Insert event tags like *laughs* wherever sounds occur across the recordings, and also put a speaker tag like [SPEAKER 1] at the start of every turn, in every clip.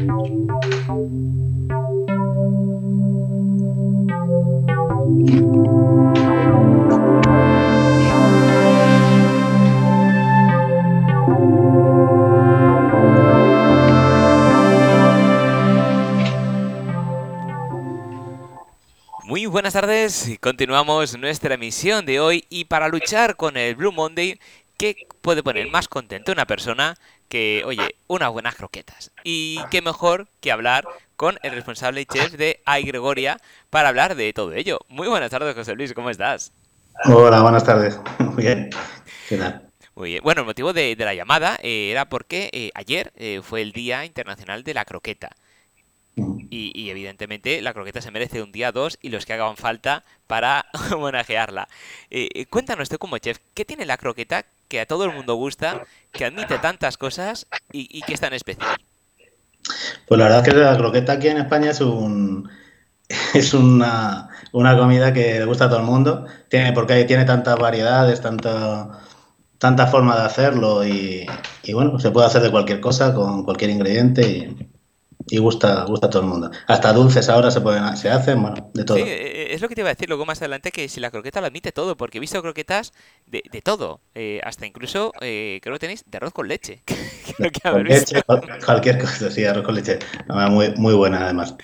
[SPEAKER 1] Muy buenas tardes, continuamos nuestra emisión de hoy y para luchar con el Blue Monday, ¿qué puede poner más contento una persona que, oye, unas buenas croquetas? Y qué mejor que hablar con el responsable chef de Ay Gregoria para hablar de todo ello. Muy buenas tardes, José Luis, ¿cómo estás?
[SPEAKER 2] Hola, buenas tardes. *laughs* Muy bien. ¿Qué tal?
[SPEAKER 1] Muy bien. Bueno, el motivo de, la llamada eh, era porque eh, ayer eh, fue el Día Internacional de la Croqueta. Y, evidentemente la croqueta se merece un día, dos y los que hagan falta para *laughs* homenajearla. Eh, cuéntanos tú como chef, ¿qué tiene la croqueta que a todo el mundo gusta, que admite tantas cosas y, que es tan especial?
[SPEAKER 2] Pues la verdad es que la croqueta aquí en España es un *laughs* es una, comida que le gusta a todo el mundo, tiene, porque tiene tantas variedades, tanta, tanta forma de hacerlo y, y bueno, se puede hacer de cualquier cosa, con cualquier ingrediente y, y gusta, gusta a todo el mundo. Hasta dulces ahora se pueden se hacen, bueno, de todo. Sí,
[SPEAKER 1] eh, eh, es lo que te iba a decir luego más adelante, que si la croqueta lo admite todo, porque he visto croquetas de, de todo, eh, hasta incluso creo que tenéis de arroz con leche. *laughs*
[SPEAKER 2] con leche, cualquier cosa, sí, arroz con leche. Muy, muy buena además.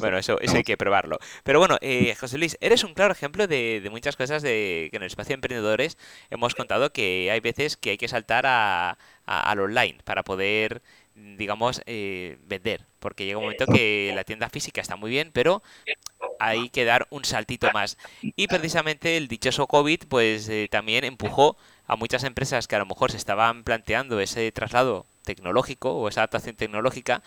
[SPEAKER 1] Bueno, eso, eso hay que probarlo. Pero bueno, José Luis, eres un claro ejemplo de, de muchas cosas de, que en el espacio de emprendedores hemos contado que hay veces que hay que saltar a, al online para poder digamos, eh, vender. Porque llega un momento que la tienda física está muy bien, pero hay que dar un saltito más. Y precisamente el dichoso COVID, pues eh, también empujó a muchas empresas que a lo mejor se estaban planteando ese traslado tecnológico o esa adaptación tecnológica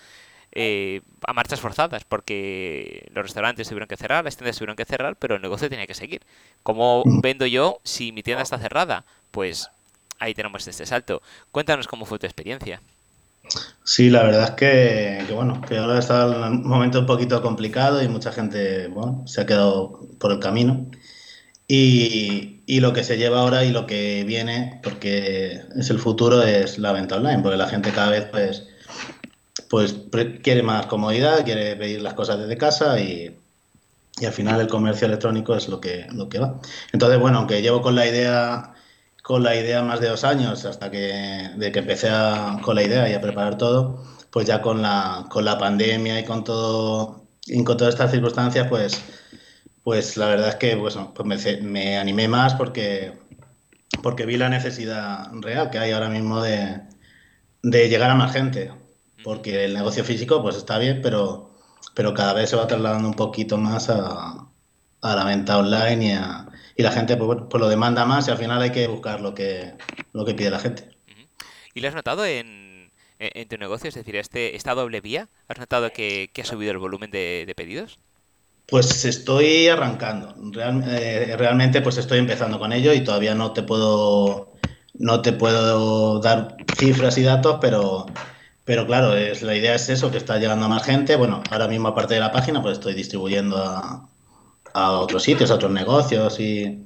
[SPEAKER 1] eh, a marchas forzadas, porque los restaurantes tuvieron que cerrar, las tiendas tuvieron que cerrar, pero el negocio tenía que seguir. ¿Cómo vendo yo si mi tienda está cerrada? Pues ahí tenemos este salto. Cuéntanos cómo fue tu experiencia.
[SPEAKER 2] Sí, la verdad es que, bueno, que ahora está un momento un poquito complicado y mucha gente, bueno, se ha quedado por el camino. Y, y, lo que se lleva ahora y lo que viene, porque es el futuro, es la venta online, porque la gente cada vez, pues, pues quiere más comodidad, quiere pedir las cosas desde casa y, y al final el comercio electrónico es lo que, lo que va. Entonces, bueno, aunque llevo con la idea con la idea más de dos años, hasta que, de que empecé con la idea y a preparar todo, pues ya con la, con la pandemia y con todo y con todas estas circunstancias, pues, pues la verdad es que pues, pues me, animé más porque, porque vi la necesidad real que hay ahora mismo de, de llegar a más gente. Porque el negocio físico pues está bien, pero, pero cada vez se va trasladando un poquito más a, a la venta online y a, y la gente pues, pues, lo demanda más y al final hay que buscar lo que, lo que pide la gente.
[SPEAKER 1] ¿Y lo has notado en, en tu negocio? Es decir, este, esta doble vía, ¿has notado que, ha subido el volumen de, pedidos?
[SPEAKER 2] Pues estoy arrancando. Eh, realmente pues estoy empezando con ello y todavía no te puedo no te puedo dar cifras y datos, pero pero claro, es, la idea es eso, que está llegando a más gente. Bueno, ahora mismo aparte de la página, pues estoy distribuyendo a, a otros sitios, a otros negocios y,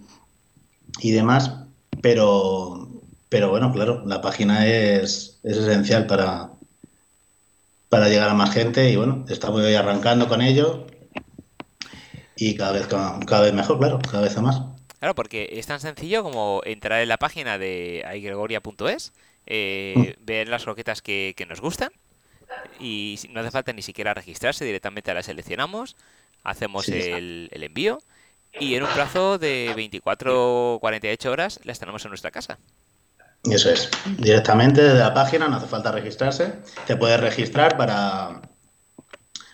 [SPEAKER 2] y demás, pero, pero bueno, claro, la página es, es esencial para, para llegar a más gente y bueno, estamos hoy arrancando con ello y cada vez, cada vez mejor, claro, cada vez más.
[SPEAKER 1] Claro, porque es tan sencillo como entrar en la página de aigregoria.es, eh, mm. ver las roquetas que, que, nos gustan y no hace falta ni siquiera registrarse, directamente las seleccionamos, hacemos el, el, envío y en un plazo de 24 o 48 horas las tenemos en nuestra casa.
[SPEAKER 2] Eso es, directamente desde la página, no hace falta registrarse. Te puedes registrar para,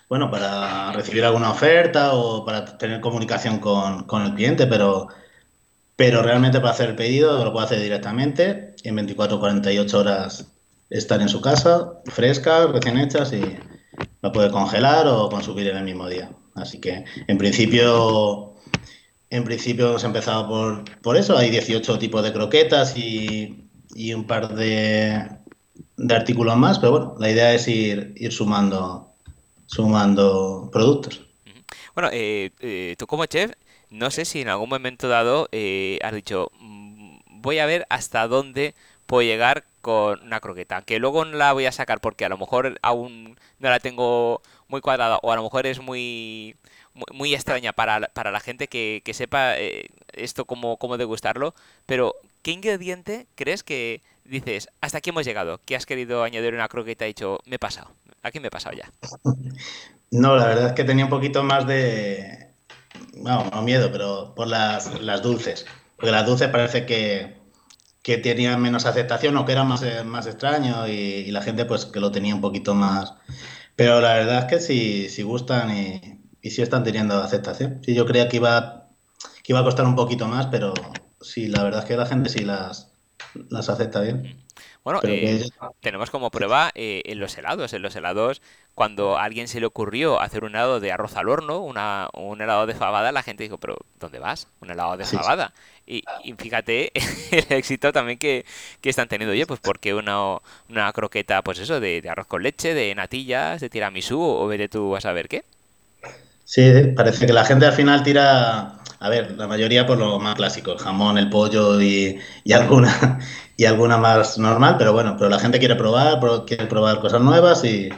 [SPEAKER 2] bueno, para recibir alguna oferta o para tener comunicación con, con el cliente, pero, pero realmente para hacer el pedido lo puede hacer directamente y en 24 o 48 horas estar en su casa, fresca, recién hechas y la puede congelar o consumir en el mismo día. Así que, en principio, en principio hemos empezado por, por eso. Hay 18 tipos de croquetas y, y un par de, de, artículos más, pero bueno, la idea es ir, ir sumando, sumando productos.
[SPEAKER 1] Bueno, eh, eh, tú como chef, no sé si en algún momento dado eh, has dicho, mm, voy a ver hasta dónde puedo llegar con una croqueta, que luego no la voy a sacar porque a lo mejor aún no la tengo muy cuadrada o a lo mejor es muy muy, extraña para, para, la gente que, sepa eh, esto cómo, cómo degustarlo, pero ¿qué ingrediente crees que dices, hasta aquí hemos llegado, que has querido añadir una croqueta y dicho, me he pasado, aquí me he pasado ya? *laughs*
[SPEAKER 2] No, la verdad es que tenía un poquito más de, no, no miedo, pero por las, las dulces, porque las dulces parece que, que tenían menos aceptación o que eran más, eh, más extraño y, la gente pues que lo tenía un poquito más... Pero la verdad es que sí, sí gustan y, y sí están teniendo aceptación. Sí, yo creía que iba, que iba a costar un poquito más, pero sí, la verdad es que la gente sí las, las acepta bien.
[SPEAKER 1] Bueno, eh, tenemos como prueba eh, en los helados. En los helados, cuando a alguien se le ocurrió hacer un helado de arroz al horno, una, un helado de fabada, la gente dijo, pero ¿dónde vas? Un helado de fabada. Y, fíjate *laughs* el éxito también que, están teniendo. Oye, pues porque una, una croqueta, pues eso, de, de, arroz con leche, de natillas, de tiramisú, o veré tú a ver qué.
[SPEAKER 2] Sí, parece que la gente al final tira, a ver, la mayoría por lo más clásico, el jamón, el pollo y, alguna *laughs* y alguna más normal, pero bueno, pero la gente quiere probar, quiere probar cosas nuevas y,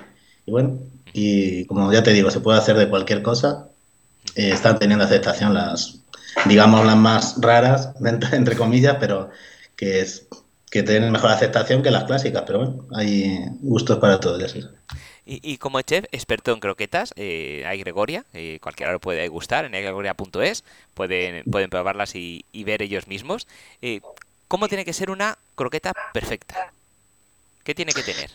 [SPEAKER 2] bueno, y como ya te digo, se puede hacer de cualquier cosa. Eh, están teniendo aceptación las, digamos, las más raras, *laughs* entre, comillas, pero que es que tienen mejor aceptación que las clásicas, pero bueno, hay gustos para todos, ya
[SPEAKER 1] y, como chef experto en croquetas, eh, hay Gregoria, eh, cualquiera lo puede gustar, en gregoria.es, pueden, pueden probarlas y, ver ellos mismos. Eh, ¿Cómo tiene que ser una croqueta perfecta? ¿Qué tiene que tener?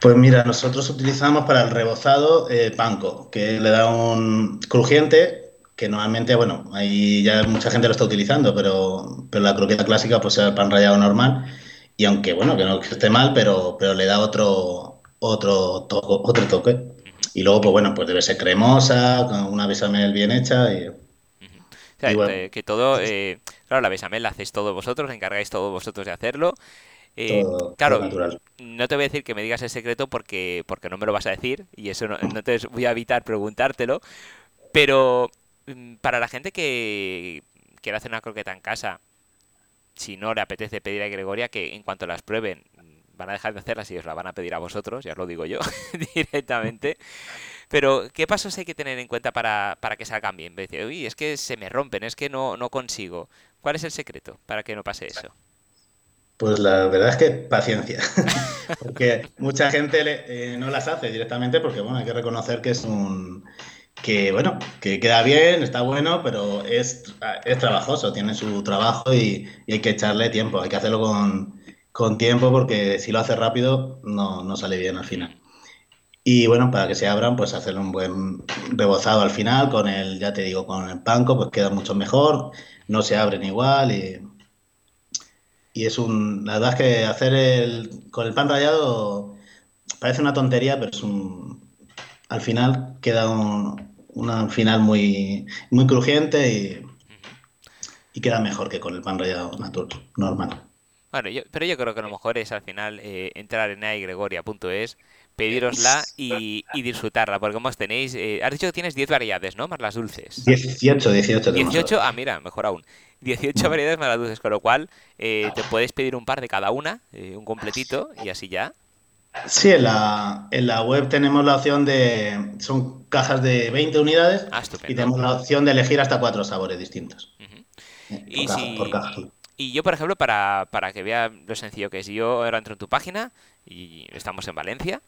[SPEAKER 2] Pues mira, nosotros utilizamos para el rebozado eh, panko, que le da un crujiente, que normalmente, bueno, ahí ya mucha gente lo está utilizando, pero, pero la croqueta clásica pues es el pan rallado normal. Y aunque, bueno, que no esté mal, pero, pero le da otro, otro, otro toque. Y luego, pues bueno, pues debe ser cremosa, con una bechamel bien hecha y...
[SPEAKER 1] que todo, eh, claro, la bechamel la hacéis todos vosotros, encargáis todos vosotros de hacerlo. Eh, claro, no te voy a decir que me digas el secreto porque, porque no me lo vas a decir y eso no, te voy a evitar preguntártelo, pero mm, para la gente que quiere hacer una croqueta en casa, si no le apetece pedir a Gregoria que en cuanto las prueben van a dejar de hacerlas y os la van a pedir a vosotros, ya os lo digo yo *laughs* directamente. Pero, ¿qué pasos hay que tener en cuenta para, que salgan bien? Decir, uy, es que se me rompen, es que no, no consigo. ¿Cuál es el secreto para que no pase eso?
[SPEAKER 2] Pues la verdad es que paciencia, *laughs* porque mucha gente eh, no las hace directamente porque, bueno, hay que reconocer que es un, que bueno, que queda bien, está bueno, pero es, es trabajoso, tiene su trabajo y, hay que echarle tiempo, hay que hacerlo con, con tiempo porque si lo hace rápido no, no, sale bien al final. Y bueno, para que se abran, pues hacer un buen rebozado al final con el, ya te digo, con el panco, pues queda mucho mejor, no se abren igual y, y es un, la verdad es que hacer el, con el pan rallado parece una tontería, pero es un, al final queda un, un final muy, muy crujiente y, y queda mejor que con el pan rallado natural, normal.
[SPEAKER 1] Bueno, yo, pero yo creo que lo mejor es al final eh, entrar en aigregoria.es, pedirosla y, y, disfrutarla, porque como tenéis, eh, has dicho que tienes 10 variedades, ¿no? Más las dulces.
[SPEAKER 2] 18, 18.
[SPEAKER 1] 18, ah, mira, mejor aún. 18 variedades más las dulces, con lo cual eh, te puedes pedir un par de cada una, un completito, y así ya.
[SPEAKER 2] Sí, en la, en la web tenemos la opción de. Son cajas de 20 unidades.
[SPEAKER 1] Ah,
[SPEAKER 2] y tenemos la opción de elegir hasta cuatro sabores distintos.
[SPEAKER 1] y si, por caja. Y yo, por ejemplo, para, para que vea lo sencillo que es, yo ahora entro en tu página y estamos en Valencia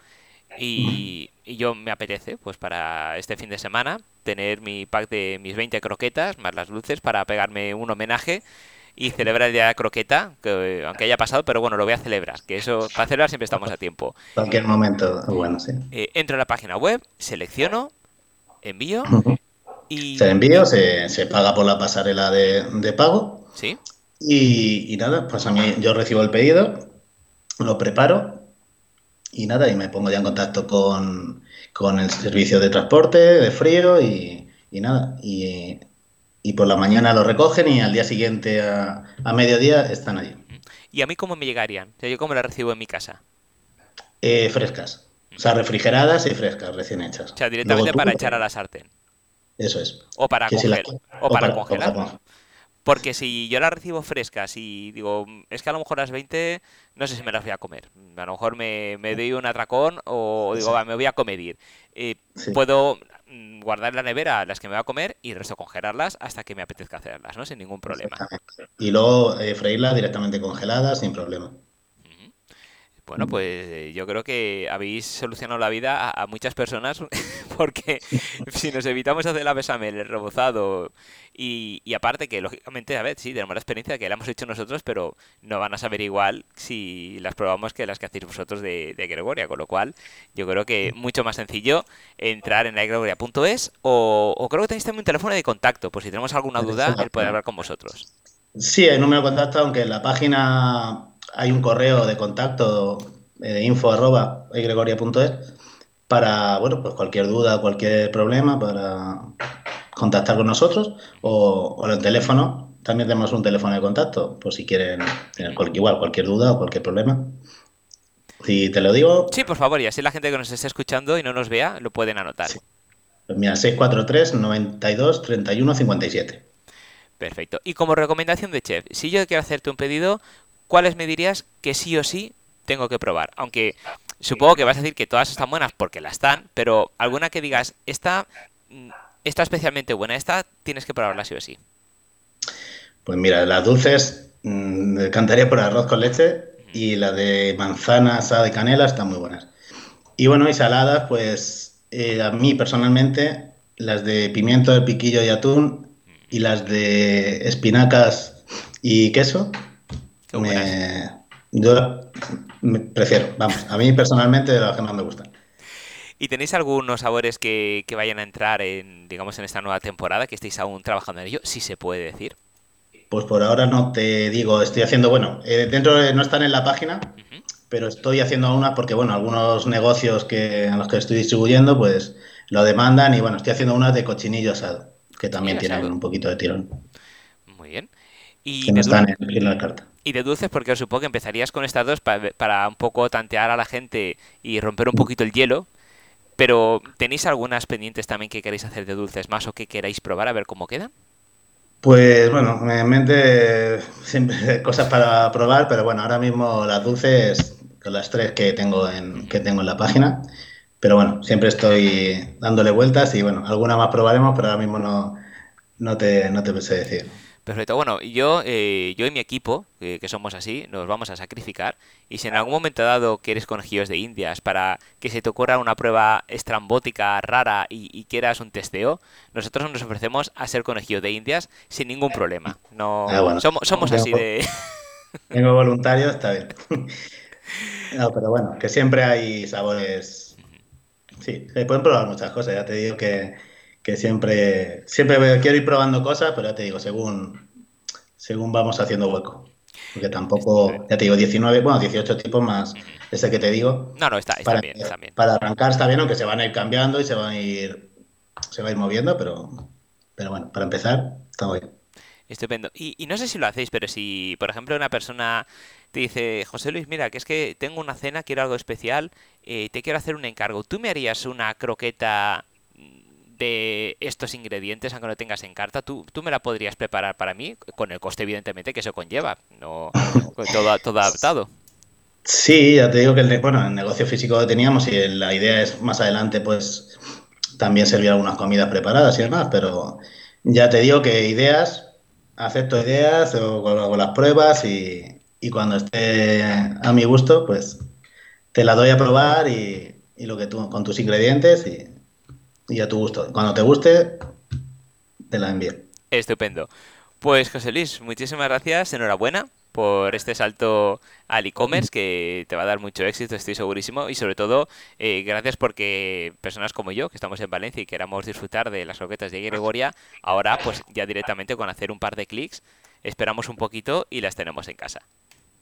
[SPEAKER 1] y, y, yo me apetece, pues para este fin de semana, tener mi pack de mis 20 croquetas más las luces para pegarme un homenaje y celebrar el día de la croqueta, que aunque haya pasado, pero bueno, lo voy a celebrar, que eso, para celebrar siempre estamos a tiempo.
[SPEAKER 2] Cualquier momento, bueno, sí.
[SPEAKER 1] Eh, entro en la página web, selecciono, envío y...
[SPEAKER 2] Se envío, se, se paga por la pasarela de, de pago.
[SPEAKER 1] Sí.
[SPEAKER 2] Y, nada, pues a mí yo recibo el pedido, lo preparo y nada, y me pongo ya en contacto con, el servicio de transporte, de frío y, nada. Y, por la mañana lo recogen y al día siguiente a, mediodía están allí.
[SPEAKER 1] ¿Y a mí cómo me llegarían? O ¿Yo cómo las recibo en mi casa?
[SPEAKER 2] Eh, frescas. O sea, refrigeradas y frescas, recién hechas.
[SPEAKER 1] O sea, directamente para echar a la sartén.
[SPEAKER 2] Eso es.
[SPEAKER 1] O para, o, para congelar. Porque si yo las recibo frescas y digo, es que a lo mejor las 20 no sé si me las voy a comer. A lo mejor me, me doy un atracón o digo, va, me voy a comedir. Eh, Puedo mm, guardar en la nevera las que me voy a comer y el resto congelarlas hasta que me apetezca hacerlas, ¿no? Sin ningún problema.
[SPEAKER 2] Y luego eh, freírlas directamente congeladas sin problema.
[SPEAKER 1] Bueno, pues yo creo que habéis solucionado la vida a, muchas personas *laughs* porque *laughs* si nos evitamos hacer la besamel, el rebozado y, aparte que lógicamente, a ver, sí, tenemos la experiencia que la hemos hecho nosotros, pero no van a saber igual si las probamos que las que hacéis vosotros de, Gregoria, con lo cual yo creo que mucho más sencillo entrar en la gregoria.es o, o creo que tenéis también un teléfono de contacto, por si tenemos alguna duda, él puede hablar con vosotros.
[SPEAKER 2] Sí, hay número de contacto, aunque en la página hay un correo de contacto eh, de info arroba para, bueno, pues cualquier duda, cualquier problema, para contactar con nosotros o, o en el teléfono. También tenemos un teléfono de contacto, por si quieren tener cualquier, igual cualquier duda o cualquier problema. Si te lo digo.
[SPEAKER 1] Sí, por favor, y así la gente que nos esté escuchando y no nos vea lo pueden anotar.
[SPEAKER 2] Pues mira, 643 92 31 57.
[SPEAKER 1] Perfecto. Y como recomendación de chef, si yo quiero hacerte un pedido, ¿cuáles me dirías que sí o sí tengo que probar? Aunque supongo que vas a decir que todas están buenas porque la están, pero alguna que digas, esta mm, está especialmente buena, esta tienes que probarla sí o sí.
[SPEAKER 2] Pues mira, las dulces mmm, cantaría por arroz con leche y la de manzana asada de canela están muy buenas. Y bueno, y saladas, pues eh, a mí personalmente las de pimiento, de piquillo y atún y las de espinacas y queso me, yo me prefiero, vamos, a mí personalmente de las que más me gustan.
[SPEAKER 1] ¿Y tenéis algunos sabores que, vayan a entrar en, digamos, en esta nueva temporada, que estéis aún trabajando en ello? Si se puede decir.
[SPEAKER 2] Pues por ahora no te digo, estoy haciendo, bueno, eh, dentro de, no están en la página, pero estoy haciendo una porque, bueno, algunos negocios que, a los que estoy distribuyendo, pues lo demandan y, bueno, estoy haciendo una de cochinillo asado, que también tienen un poquito de tirón.
[SPEAKER 1] Muy bien.
[SPEAKER 2] Y que no están en la carta.
[SPEAKER 1] Y de dulces, porque supongo que empezarías con estas dos para, un poco tantear a la gente y romper un poquito el hielo. Pero ¿tenéis algunas pendientes también que queréis hacer de dulces más o que queráis probar a ver cómo quedan?
[SPEAKER 2] Pues bueno, en mente siempre cosas para probar, pero bueno, ahora mismo las dulces, con las tres que tengo en, que tengo en la página. Pero bueno, siempre estoy dándole vueltas y bueno, alguna más probaremos, pero ahora mismo no, no te, no te sé decir.
[SPEAKER 1] Perfecto. Bueno, yo, eh, yo y mi equipo, que somos así, nos vamos a sacrificar. Y si en algún momento dado quieres conejillos de indias para que se te ocurra una prueba estrambótica, rara y, quieras un testeo, nosotros nos ofrecemos a ser conejillos de indias sin ningún problema. No, ah, somos, somos así de... *laughs* *laughs*
[SPEAKER 2] Tengo voluntario, está bien. *laughs* No, pero bueno, que siempre hay sabores. Sí, se pueden probar muchas cosas. Ya te digo que que siempre, siempre quiero ir probando cosas, pero ya te digo, según, según vamos haciendo hueco. Porque tampoco, ya te digo, 19, bueno, 18 tipos más ese que te digo.
[SPEAKER 1] No, no, está, está bien, está bien.
[SPEAKER 2] Para arrancar está bien, aunque se van a ir cambiando y se van a ir, se va a ir moviendo, pero, pero bueno, para empezar, está bien.
[SPEAKER 1] Estupendo. Y, y, no sé si lo hacéis, pero si, por ejemplo, una persona te dice, José Luis, mira, que es que tengo una cena, quiero algo especial, eh, te quiero hacer un encargo. ¿Tú me harías una croqueta de estos ingredientes, aunque no tengas en carta, ¿tú, tú me la podrías preparar para mí, con el coste evidentemente que eso conlleva, no todo, todo adaptado.
[SPEAKER 2] Sí, ya te digo que el, bueno, negocio físico que teníamos y la idea es más adelante pues también servir algunas comidas preparadas y demás, pero ya te digo que ideas, acepto ideas o con, las pruebas y, y, cuando esté a mi gusto pues te la doy a probar y, y lo que tú con tus ingredientes y, y a tu gusto. Cuando te guste, te la envío.
[SPEAKER 1] Estupendo. Pues José Luis, muchísimas gracias, enhorabuena por este salto al e-commerce que te va a dar mucho éxito, estoy segurísimo. Y sobre todo, eh, gracias porque personas como yo, que estamos en Valencia y queramos disfrutar de las roquetas de Gregoria, ahora pues ya directamente con hacer un par de clics, esperamos un poquito y las tenemos en casa.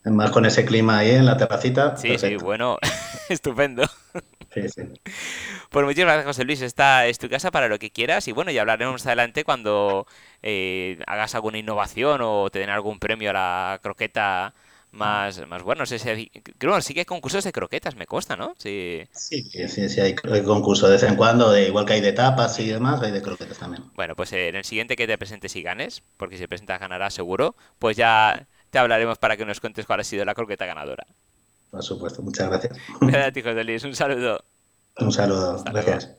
[SPEAKER 2] Más con ese clima ahí en la terracita.
[SPEAKER 1] Sí, sí, bueno, *laughs* estupendo. Sí, sí. Pues muchísimas gracias, José Luis. Esta es tu casa para lo que quieras. Y bueno, ya hablaremos más adelante cuando eh, hagas alguna innovación o te den algún premio a la croqueta más, más buenos. Ese, creo sí que hay concursos de croquetas, me consta, ¿no?
[SPEAKER 2] Sí, sí, sí, sí hay, concursos de vez en cuando, de, igual que hay de tapas y demás, hay de croquetas también.
[SPEAKER 1] Bueno, pues en el siguiente que te presentes y ganes, porque si presentas ganarás seguro, pues ya te hablaremos para que nos cuentes cuál ha sido la croqueta ganadora.
[SPEAKER 2] Por supuesto, muchas gracias.
[SPEAKER 1] Gracias, hijos de Un saludo.
[SPEAKER 2] Un saludo, gracias.